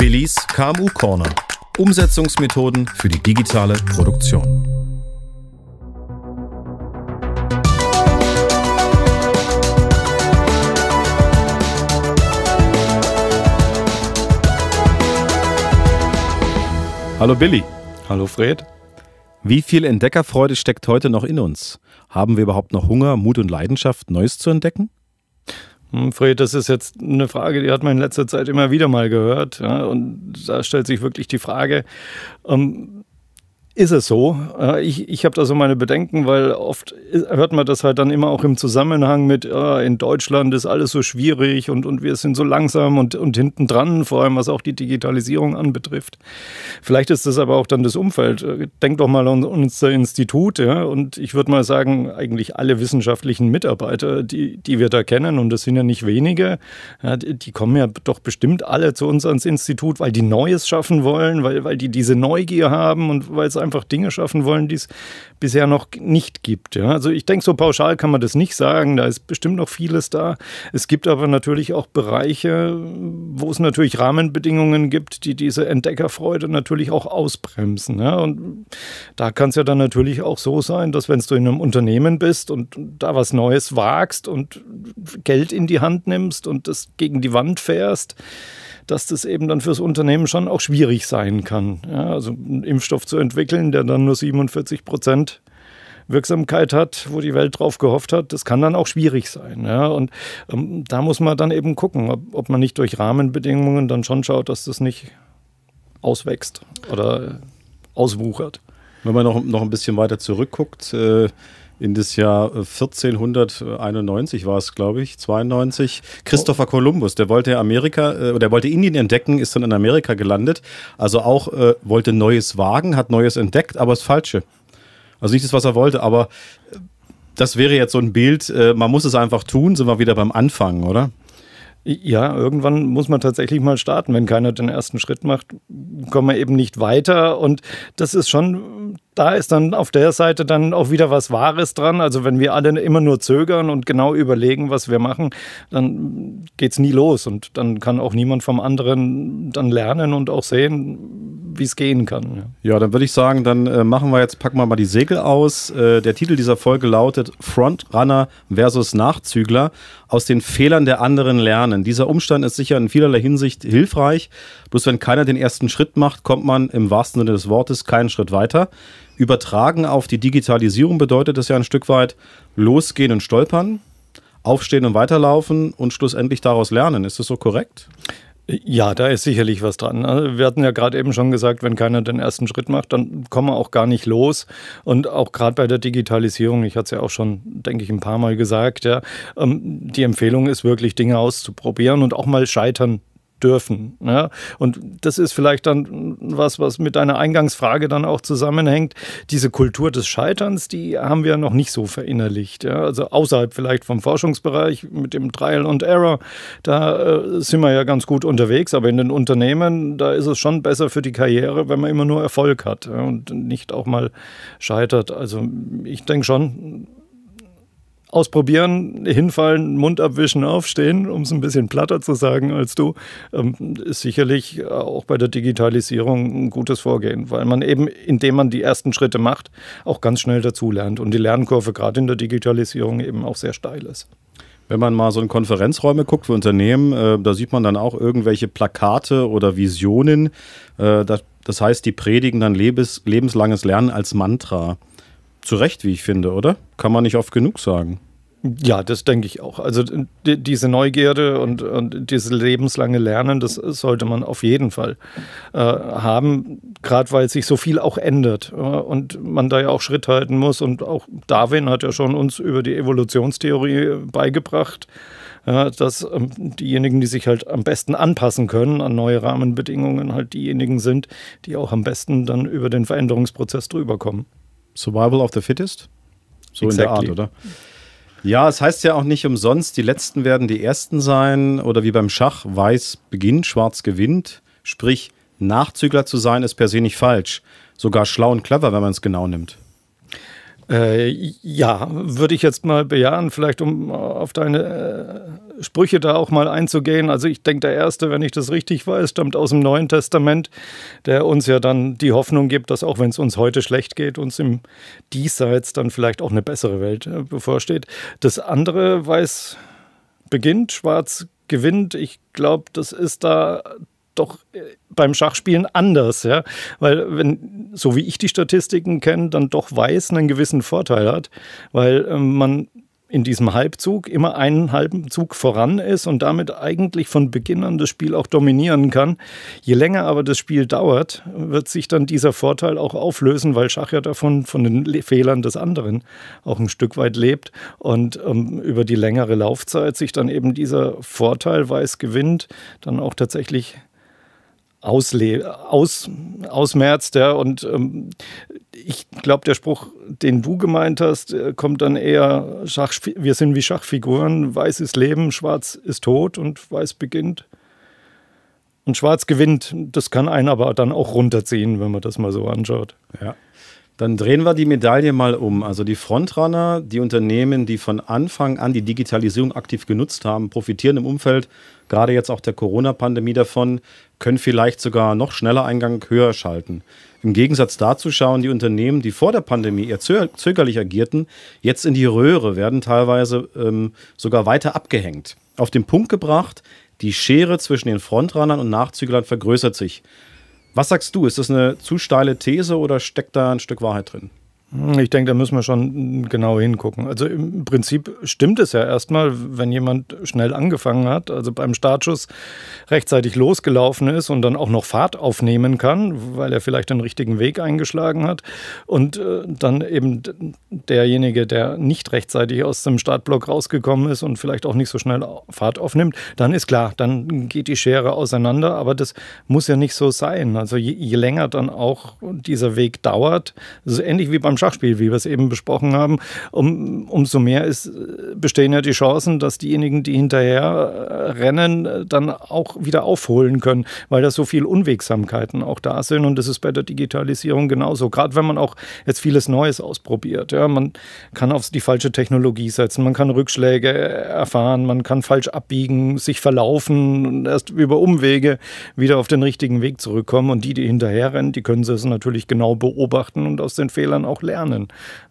Willis KMU Corner. Umsetzungsmethoden für die digitale Produktion. Hallo Billy. Hallo Fred. Wie viel Entdeckerfreude steckt heute noch in uns? Haben wir überhaupt noch Hunger, Mut und Leidenschaft, Neues zu entdecken? Hm, Fred, das ist jetzt eine Frage, die hat man in letzter Zeit immer wieder mal gehört. Ja, und da stellt sich wirklich die Frage, ähm, ist es so? Ich, ich habe da so meine Bedenken, weil oft hört man das halt dann immer auch im Zusammenhang mit, ja, in Deutschland ist alles so schwierig und, und wir sind so langsam und, und hinten dran, vor allem was auch die Digitalisierung anbetrifft. Vielleicht ist das aber auch dann das Umfeld. Denk doch mal an unser Institut, ja, und ich würde mal sagen, eigentlich alle wissenschaftlichen Mitarbeiter, die, die wir da kennen, und das sind ja nicht wenige, ja, die kommen ja doch bestimmt alle zu uns ans Institut, weil die Neues schaffen wollen, weil, weil die diese Neugier haben und weil es einfach einfach Dinge schaffen wollen, die es bisher noch nicht gibt. Ja? Also ich denke, so pauschal kann man das nicht sagen. Da ist bestimmt noch vieles da. Es gibt aber natürlich auch Bereiche, wo es natürlich Rahmenbedingungen gibt, die diese Entdeckerfreude natürlich auch ausbremsen. Ja? Und da kann es ja dann natürlich auch so sein, dass wenn du in einem Unternehmen bist und da was Neues wagst und Geld in die Hand nimmst und das gegen die Wand fährst, dass das eben dann fürs Unternehmen schon auch schwierig sein kann. Ja, also einen Impfstoff zu entwickeln, der dann nur 47 Prozent Wirksamkeit hat, wo die Welt drauf gehofft hat, das kann dann auch schwierig sein. Ja? Und ähm, da muss man dann eben gucken, ob, ob, man nicht durch Rahmenbedingungen dann schon schaut, dass das nicht auswächst oder auswuchert. Wenn man noch, noch ein bisschen weiter zurückguckt, äh, in das Jahr 1491 war es, glaube ich, 92. Christopher. Columbus, der wollte Amerika, äh, der wollte Indien entdecken, ist dann in Amerika gelandet. Also auch äh, wollte Neues wagen, hat Neues entdeckt, aber das Falsche. Also nicht das, was er wollte, aber äh, das wäre jetzt so ein Bild, äh, man muss es einfach tun, sind wir wieder beim Anfang, oder? Ja, irgendwann muss man tatsächlich mal starten. Wenn keiner den ersten Schritt macht, kommen wir eben nicht weiter. Und das ist schon da ist dann auf der Seite dann auch wieder was Wahres dran. Also wenn wir alle immer nur zögern und genau überlegen, was wir machen, dann geht es nie los und dann kann auch niemand vom anderen dann lernen und auch sehen, wie es gehen kann. Ja, dann würde ich sagen, dann äh, machen wir jetzt, packen wir mal die Segel aus. Äh, der Titel dieser Folge lautet Frontrunner versus Nachzügler. Aus den Fehlern der anderen lernen. Dieser Umstand ist sicher in vielerlei Hinsicht hilfreich. Bloß wenn keiner den ersten Schritt macht, kommt man im wahrsten Sinne des Wortes keinen Schritt weiter. Übertragen auf die Digitalisierung bedeutet das ja ein Stück weit losgehen und stolpern, aufstehen und weiterlaufen und schlussendlich daraus lernen. Ist das so korrekt? Ja, da ist sicherlich was dran. Also, wir hatten ja gerade eben schon gesagt, wenn keiner den ersten Schritt macht, dann kommen wir auch gar nicht los. Und auch gerade bei der Digitalisierung, ich hatte es ja auch schon, denke ich, ein paar Mal gesagt, ja, ähm, die Empfehlung ist wirklich, Dinge auszuprobieren und auch mal scheitern dürfen. Ja? Und das ist vielleicht dann was, was mit deiner Eingangsfrage dann auch zusammenhängt. Diese Kultur des Scheiterns, die haben wir noch nicht so verinnerlicht. Ja? Also außerhalb vielleicht vom Forschungsbereich mit dem Trial and Error, da äh, sind wir ja ganz gut unterwegs, aber in den Unternehmen, da ist es schon besser für die Karriere, wenn man immer nur Erfolg hat ja? und nicht auch mal scheitert. Also ich denke schon, ausprobieren, hinfallen, Mund abwischen, aufstehen, um es ein bisschen platter zu sagen als du, ähm, ist sicherlich auch bei der Digitalisierung ein gutes Vorgehen, weil man eben, indem man die ersten Schritte macht, auch ganz schnell dazulernt und die Lernkurve gerade in der Digitalisierung eben auch sehr steil ist. Wenn man mal so in Konferenzräume guckt für Unternehmen, äh, da sieht man dann auch irgendwelche Plakate oder Visionen. Äh, das, das, heißt, die predigen dann lebens, lebenslanges Lernen als Mantra. Zu Recht, wie ich finde, oder? Kann man nicht oft genug sagen. Ja, das denke ich auch. Also die, diese Neugierde und, und dieses lebenslange Lernen, das sollte man auf jeden Fall äh, haben, gerade weil sich so viel auch ändert äh, und man da ja auch Schritt halten muss. Und auch Darwin hat ja schon uns über die Evolutionstheorie beigebracht, ja, dass ähm, diejenigen, die sich halt am besten anpassen können an neue Rahmenbedingungen, halt diejenigen sind, die auch am besten dann über den Veränderungsprozess drüber kommen. Survival of the Fittest? So exactly. in der Art, oder? Ja, es heißt ja auch nicht umsonst, die Letzten werden die Ersten sein oder wie beim Schach, Weiß beginnt, Schwarz gewinnt. Sprich, Nachzügler zu sein ist per se nicht falsch. Sogar schlau und clever, wenn man es genau nimmt. Äh, ja, würde ich jetzt mal bejahen, vielleicht um auf deine äh, Sprüche da auch mal einzugehen. Also ich denke, der erste, wenn ich das richtig weiß, stammt aus dem Neuen Testament, der uns ja dann die Hoffnung gibt, dass auch wenn es uns heute schlecht geht, uns im Diesseits dann vielleicht auch eine bessere Welt äh, bevorsteht. Das andere weiß beginnt, schwarz gewinnt. Ich glaube, das ist da doch äh, beim Schachspielen anders, ja, weil wenn so wie ich die Statistiken kenne, dann doch Weiß einen gewissen Vorteil hat, weil ähm, man in diesem Halbzug immer einen halben Zug voran ist und damit eigentlich von Beginn an das Spiel auch dominieren kann. Je länger aber das Spiel dauert, wird sich dann dieser Vorteil auch auflösen, weil Schach ja davon von den Fehlern des anderen auch ein Stück weit lebt und ähm, über die längere Laufzeit sich dann eben dieser Vorteil weiß gewinnt, dann auch tatsächlich ausle aus, ausmerzt. Ja, und ähm, ich glaube, der Spruch, den du gemeint hast, äh, kommt dann eher, Schach, wir sind wie Schachfiguren, weiß ist Leben, schwarz ist tot und weiß beginnt. Und schwarz gewinnt, das kann einen aber dann auch runterziehen, wenn man das mal so anschaut. Ja. Dann drehen wir die Medaille mal um. Also die Frontrunner, die Unternehmen, die von Anfang an die Digitalisierung aktiv genutzt haben, profitieren im Umfeld gerade jetzt auch der Corona-Pandemie davon, können vielleicht sogar noch schneller Eingang höher schalten. Im Gegensatz dazu schauen die Unternehmen, die vor der Pandemie eher zögerlich agierten, jetzt in die Röhre, werden teilweise ähm, sogar weiter abgehängt. Auf den Punkt gebracht, die Schere zwischen den Frontrunnern und Nachzüglern vergrößert sich. Was sagst du? Ist das eine zu steile These oder steckt da ein Stück Wahrheit drin? Ich denke, da müssen wir schon genau hingucken. Also im Prinzip stimmt es ja erstmal, wenn jemand schnell angefangen hat, also beim Startschuss rechtzeitig losgelaufen ist und dann auch noch Fahrt aufnehmen kann, weil er vielleicht den richtigen Weg eingeschlagen hat und äh, dann eben derjenige, der nicht rechtzeitig aus dem Startblock rausgekommen ist und vielleicht auch nicht so schnell Fahrt aufnimmt, dann ist klar, dann geht die Schere auseinander, aber das muss ja nicht so sein. Also je, je länger dann auch dieser Weg dauert, ist ähnlich wie beim Schachspiel, wie wir es eben besprochen haben, um, umso mehr ist, bestehen ja die Chancen, dass diejenigen, die hinterher äh, rennen, äh, dann auch wieder aufholen können, weil da so viele Unwegsamkeiten auch da sind. Und das ist bei der Digitalisierung genauso. Gerade wenn man auch jetzt vieles Neues ausprobiert. Ja, man kann auf die falsche Technologie setzen, man kann Rückschläge erfahren, man kann falsch abbiegen, sich verlaufen und erst über Umwege wieder auf den richtigen Weg zurückkommen. Und die, die hinterher rennen, die können es natürlich genau beobachten und aus den Fehlern auch lernen.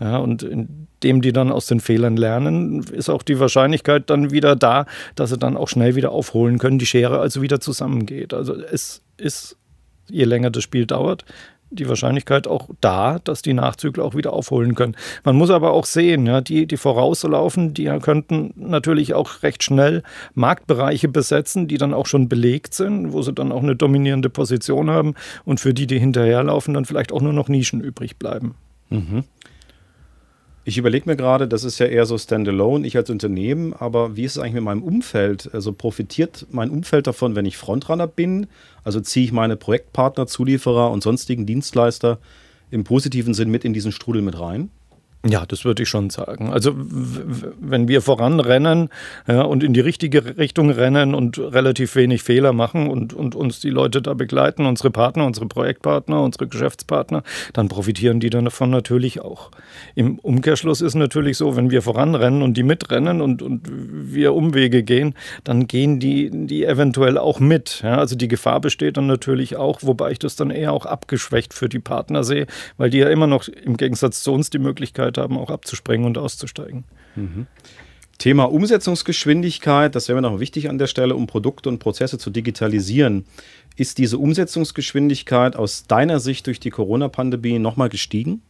Ja, und indem die dann aus den Fehlern lernen, ist auch die Wahrscheinlichkeit dann wieder da, dass sie dann auch schnell wieder aufholen können, die Schere also wieder zusammengeht. Also es ist, je länger das Spiel dauert, die Wahrscheinlichkeit auch da, dass die Nachzügler auch wieder aufholen können. Man muss aber auch sehen, ja, die, die vorauslaufen, die könnten natürlich auch recht schnell Marktbereiche besetzen, die dann auch schon belegt sind, wo sie dann auch eine dominierende Position haben und für die, die hinterherlaufen, dann vielleicht auch nur noch Nischen übrig bleiben. Mhm. Ich überlege mir gerade, das ist ja eher so standalone, ich als Unternehmen, aber wie ist es eigentlich mit meinem Umfeld? Also profitiert mein Umfeld davon, wenn ich Frontrunner bin? Also ziehe ich meine Projektpartner, Zulieferer und sonstigen Dienstleister im positiven Sinn mit in diesen Strudel mit rein? Ja, das würde ich schon sagen. Also wenn wir voranrennen ja, und in die richtige Richtung rennen und relativ wenig Fehler machen und, und uns die Leute da begleiten, unsere Partner, unsere Projektpartner, unsere Geschäftspartner, dann profitieren die dann davon natürlich auch. Im Umkehrschluss ist natürlich so, wenn wir voranrennen und die mitrennen und, und wir Umwege gehen, dann gehen die, die eventuell auch mit. Ja, also die Gefahr besteht dann natürlich auch, wobei ich das dann eher auch abgeschwächt für die Partner sehe, weil die ja immer noch im Gegensatz zu uns die Möglichkeit Möglichkeit haben, auch abzuspringen und auszusteigen. Mhm. Thema Umsetzungsgeschwindigkeit, das wäre mir noch wichtig an der Stelle, um Produkte und Prozesse zu digitalisieren. Ist diese Umsetzungsgeschwindigkeit aus deiner Sicht durch die Corona-Pandemie nochmal gestiegen?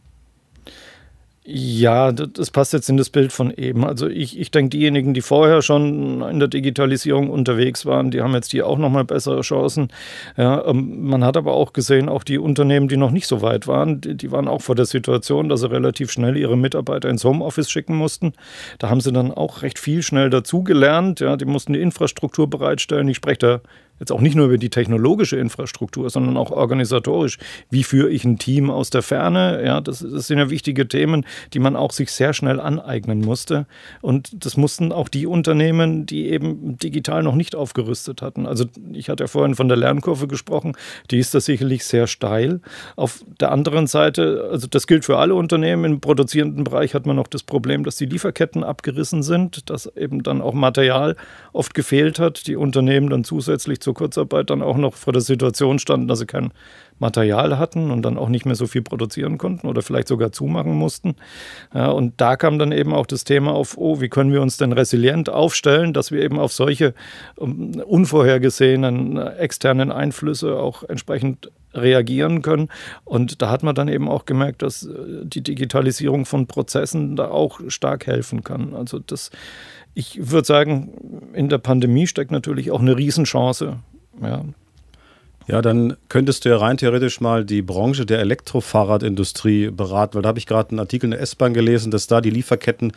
Ja, das passt jetzt in das Bild von eben. Also ich, ich denke, diejenigen, die vorher schon in der Digitalisierung unterwegs waren, die haben jetzt hier auch nochmal bessere Chancen. Ja, ähm, man hat aber auch gesehen, auch die Unternehmen, die noch nicht so weit waren, die, die waren auch vor der Situation, dass sie relativ schnell ihre Mitarbeiter ins Homeoffice schicken mussten. Da haben sie dann auch recht viel schnell dazugelernt. Ja, die mussten die Infrastruktur bereitstellen. Ich spreche da Jetzt auch nicht nur über die technologische Infrastruktur, sondern auch organisatorisch. Wie führe ich ein Team aus der Ferne? Ja, das, das, sind ja wichtige Themen, die man auch sich sehr schnell aneignen musste. Und das mussten auch die Unternehmen, die eben digital noch nicht aufgerüstet hatten. Also ich hatte ja vorhin von der Lernkurve gesprochen, die ist da sicherlich sehr steil. Auf der anderen Seite, also das gilt für alle Unternehmen, im produzierenden Bereich hat man noch das Problem, dass die Lieferketten abgerissen sind, dass eben dann auch Material oft gefehlt hat, die Unternehmen dann zusätzlich zur Kurzarbeit dann auch noch vor der Situation standen, dass sie kein Material hatten und dann auch nicht mehr so viel produzieren konnten oder vielleicht sogar zumachen mussten. Ja, und da kam dann eben auch das Thema auf, oh, wie können wir uns denn resilient aufstellen, dass wir eben auf solche um, unvorhergesehenen äh, externen Einflüsse auch entsprechend reagieren können. Und da hat man dann eben auch gemerkt, dass äh, die Digitalisierung von Prozessen da auch stark helfen kann. Also das ich würde sagen, in der Pandemie steckt natürlich auch eine Riesenchance. Ja. Ja, dann könntest du ja rein theoretisch mal die Branche der Elektrofahrradindustrie beraten, weil da habe ich gerade einen Artikel in der S-Bahn gelesen, dass da die Lieferketten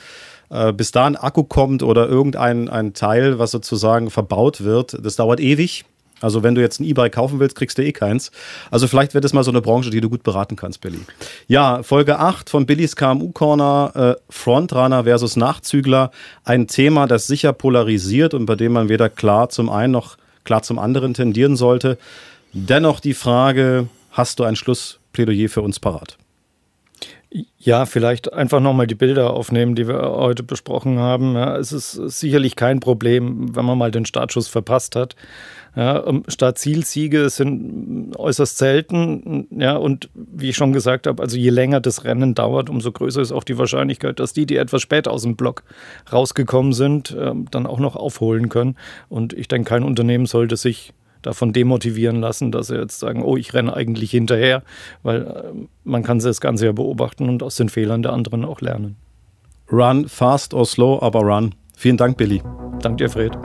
äh, bis da ein Akku kommt oder irgendein ein Teil, was sozusagen verbaut wird, das dauert ewig. Also wenn du jetzt ein E-Bike kaufen willst, kriegst du eh keins. Also vielleicht wird es mal so eine Branche, die du gut beraten kannst, Billy. Ja, Folge 8 von Billys KMU Corner, äh, Frontrunner versus Nachzügler. Ein Thema, das sicher polarisiert und bei dem man weder klar zum einen noch klar zum anderen tendieren sollte. Dennoch die Frage, hast du ein Schlussplädoyer für uns parat? Ja, vielleicht einfach nochmal die Bilder aufnehmen, die wir heute besprochen haben. Ja, es ist sicherlich kein Problem, wenn man mal den Startschuss verpasst hat. Ja, Start-Ziel-Siege sind äußerst selten. Ja, und wie ich schon gesagt habe, also je länger das Rennen dauert, umso größer ist auch die Wahrscheinlichkeit, dass die, die etwas später aus dem Block rausgekommen sind, ähm, dann auch noch aufholen können. Und ich denke, kein Unternehmen sollte sich davon demotivieren lassen, dass sie jetzt sagen, oh, ich renne eigentlich hinterher, weil äh, man kann das Ganze ja beobachten und aus den Fehlern der anderen auch lernen. Run fast or slow, aber run. Vielen Dank, Billy. Dank dir, Fred.